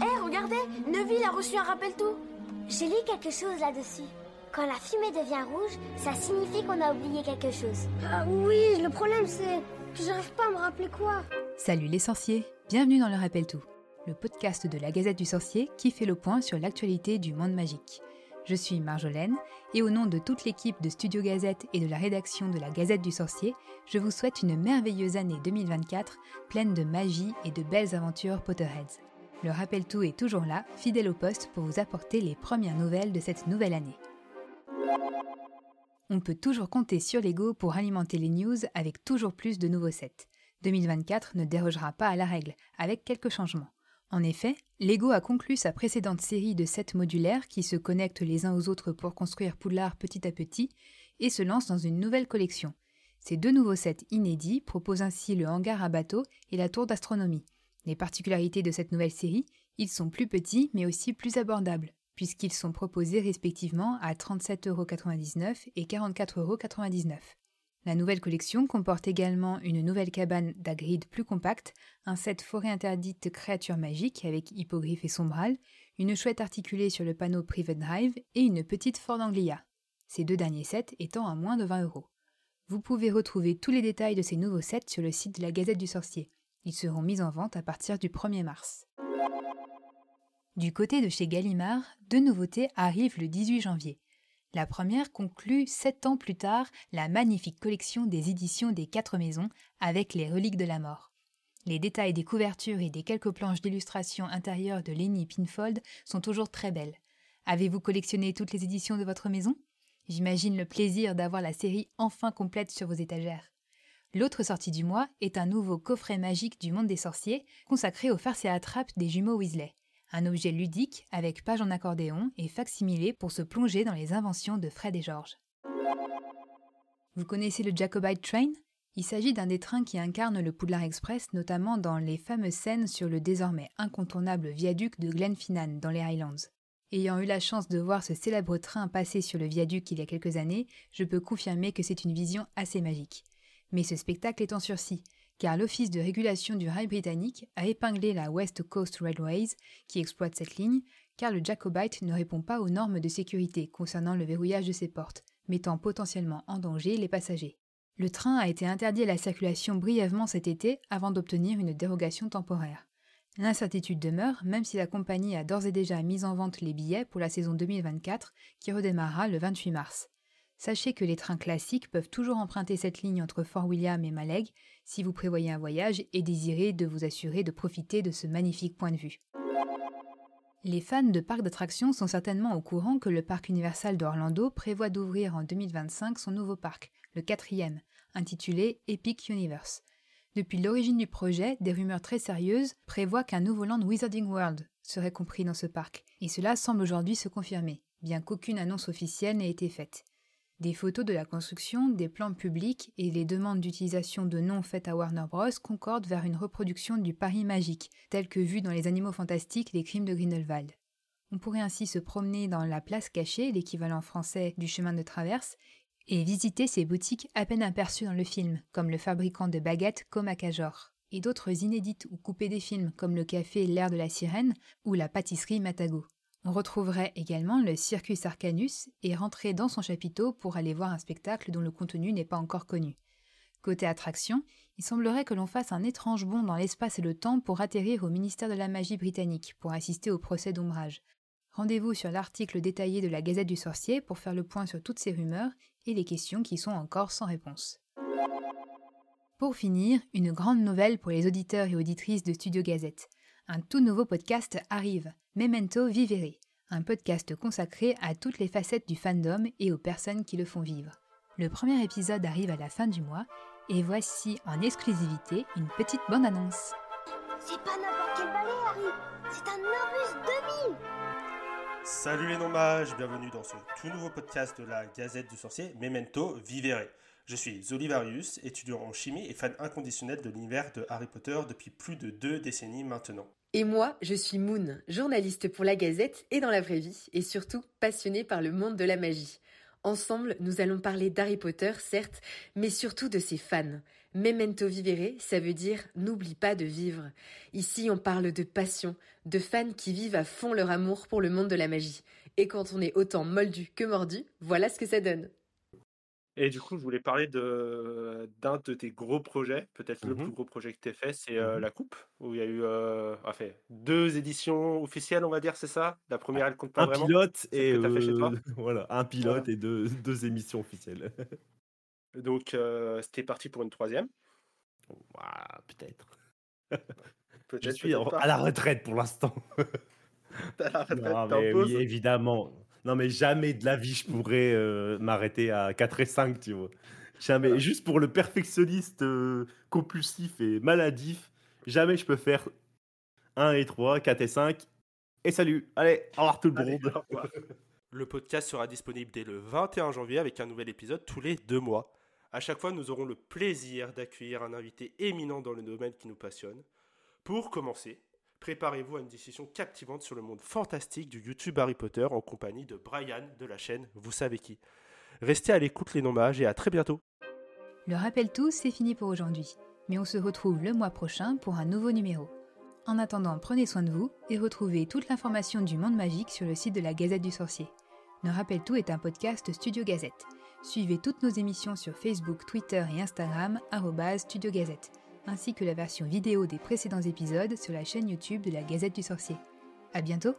Hé, regardez Neville a reçu un rappel tout J'ai lu quelque chose là-dessus. Quand la fumée devient rouge, ça signifie qu'on a oublié quelque chose. Ah oui, le problème c'est que j'arrive pas à me rappeler quoi. Salut les sorciers, bienvenue dans le Rappel Tout, le podcast de la Gazette du Sorcier qui fait le point sur l'actualité du monde magique. Je suis Marjolaine et au nom de toute l'équipe de Studio Gazette et de la rédaction de la Gazette du Sorcier, je vous souhaite une merveilleuse année 2024 pleine de magie et de belles aventures Potterheads. Le rappel tout est toujours là, fidèle au poste pour vous apporter les premières nouvelles de cette nouvelle année. On peut toujours compter sur Lego pour alimenter les news avec toujours plus de nouveaux sets. 2024 ne dérogera pas à la règle, avec quelques changements. En effet, Lego a conclu sa précédente série de sets modulaires qui se connectent les uns aux autres pour construire Poudlard petit à petit et se lance dans une nouvelle collection. Ces deux nouveaux sets inédits proposent ainsi le hangar à bateau et la tour d'astronomie. Les particularités de cette nouvelle série, ils sont plus petits mais aussi plus abordables, puisqu'ils sont proposés respectivement à 37,99€ et 44,99€. La nouvelle collection comporte également une nouvelle cabane d'Agrid plus compacte, un set forêt interdite créatures magiques avec hippogriffe et sombral, une chouette articulée sur le panneau Private Drive et une petite Ford Anglia. Ces deux derniers sets étant à moins de 20 euros. Vous pouvez retrouver tous les détails de ces nouveaux sets sur le site de la Gazette du Sorcier. Ils seront mis en vente à partir du 1er mars. Du côté de chez Gallimard, deux nouveautés arrivent le 18 janvier. La première conclut sept ans plus tard la magnifique collection des éditions des Quatre Maisons avec les reliques de la mort. Les détails des couvertures et des quelques planches d'illustration intérieures de Lenny Pinfold sont toujours très belles. Avez-vous collectionné toutes les éditions de votre maison? J'imagine le plaisir d'avoir la série enfin complète sur vos étagères. L'autre sortie du mois est un nouveau coffret magique du monde des sorciers consacré aux farces et attrapes des jumeaux Weasley un objet ludique avec page en accordéon et facsimilé pour se plonger dans les inventions de Fred et George. Vous connaissez le Jacobite Train? Il s'agit d'un des trains qui incarne le Poudlard Express, notamment dans les fameuses scènes sur le désormais incontournable viaduc de Glenfinnan dans les Highlands. Ayant eu la chance de voir ce célèbre train passer sur le viaduc il y a quelques années, je peux confirmer que c'est une vision assez magique. Mais ce spectacle est en sursis, car l'Office de régulation du rail britannique a épinglé la West Coast Railways, qui exploite cette ligne, car le Jacobite ne répond pas aux normes de sécurité concernant le verrouillage de ses portes, mettant potentiellement en danger les passagers. Le train a été interdit à la circulation brièvement cet été avant d'obtenir une dérogation temporaire. L'incertitude demeure, même si la compagnie a d'ores et déjà mis en vente les billets pour la saison 2024 qui redémarrera le 28 mars. Sachez que les trains classiques peuvent toujours emprunter cette ligne entre Fort William et Maleg si vous prévoyez un voyage et désirez de vous assurer de profiter de ce magnifique point de vue. Les fans de parcs d'attractions sont certainement au courant que le parc Universal d'Orlando prévoit d'ouvrir en 2025 son nouveau parc, le quatrième, intitulé Epic Universe. Depuis l'origine du projet, des rumeurs très sérieuses prévoient qu'un nouveau land Wizarding World serait compris dans ce parc, et cela semble aujourd'hui se confirmer, bien qu'aucune annonce officielle n'ait été faite. Des photos de la construction, des plans publics et les demandes d'utilisation de noms faites à Warner Bros. concordent vers une reproduction du Paris magique, tel que vu dans les animaux fantastiques des crimes de Grindelwald. On pourrait ainsi se promener dans la place cachée, l'équivalent français du chemin de traverse, et visiter ces boutiques à peine aperçues dans le film, comme le fabricant de baguettes Comacajor, et d'autres inédites ou coupées des films, comme le café L'air de la sirène ou la pâtisserie Matago. On retrouverait également le Circus Arcanus et rentrer dans son chapiteau pour aller voir un spectacle dont le contenu n'est pas encore connu. Côté attraction, il semblerait que l'on fasse un étrange bond dans l'espace et le temps pour atterrir au ministère de la Magie britannique pour assister au procès d'ombrage. Rendez-vous sur l'article détaillé de la Gazette du Sorcier pour faire le point sur toutes ces rumeurs et les questions qui sont encore sans réponse. Pour finir, une grande nouvelle pour les auditeurs et auditrices de Studio Gazette un tout nouveau podcast arrive, Memento Vivere, un podcast consacré à toutes les facettes du fandom et aux personnes qui le font vivre. Le premier épisode arrive à la fin du mois et voici en exclusivité une petite bande-annonce. C'est pas n'importe quel balai, Harry C'est un Nimbus 2000 Salut les nommages, bienvenue dans ce tout nouveau podcast de la Gazette du Sorcier, Memento Vivere. Je suis Olivarius, étudiant en chimie et fan inconditionnel de l'univers de Harry Potter depuis plus de deux décennies maintenant. Et moi, je suis Moon, journaliste pour la Gazette et dans la vraie vie, et surtout passionnée par le monde de la magie. Ensemble, nous allons parler d'Harry Potter, certes, mais surtout de ses fans. Memento vivere, ça veut dire n'oublie pas de vivre. Ici, on parle de passion, de fans qui vivent à fond leur amour pour le monde de la magie. Et quand on est autant moldu que mordu, voilà ce que ça donne. Et du coup, je voulais parler de d'un de tes gros projets, peut-être le Mmh plus gros projet que tu fait, c'est, Mmh heu, mh. la coupe, où il y a eu, heu, enfin 2 éditions officielles, on va dire, c'est ça? La Ah, première elle compte pas un vraiment? pilote et que tu as fait chez toi? heu, voilà, un Voilà. pilote et deux 2 émissions officielles. Donc heu, c'était parti pour une troisième? Ouah, peut-être. Je suis peut-être en pas. à la retraite pour l'instant. À la retraite, Non, mais oui, évidemment. Non, mais jamais de la vie je pourrais, heu, m'arrêter à 4 et 5, tu vois? Jamais. Voilà. Juste pour le perfectionniste, heu, compulsif et maladif, jamais je peux faire 1 et 3, 4 et 5 et salut! Allez, au revoir tout le Allez, monde. Le podcast sera disponible dès le 21 janvier avec un nouvel épisode tous les 2 mois. À chaque fois, nous aurons le plaisir d'accueillir un invité éminent dans le domaine qui nous passionne. Pour commencer, préparez-vous à une discussion captivante sur le monde fantastique du YouTube Harry Potter en compagnie de Brian de la chaîne Vous savez qui. Restez à l'écoute les non-mages et à très bientôt. Le rappel tous, c'est fini pour aujourd'hui. Mais on se retrouve le mois prochain pour un nouveau numéro. En attendant, prenez soin de vous et retrouvez toute l'information du monde magique sur le site de la Gazette du Sorcier. Le Rappel Tout est un podcast Studio Gazette. Suivez toutes nos émissions sur Facebook, Twitter et Instagram, Studio Gazette, ainsi que la version vidéo des précédents épisodes sur la chaîne YouTube de la Gazette du Sorcier. À bientôt!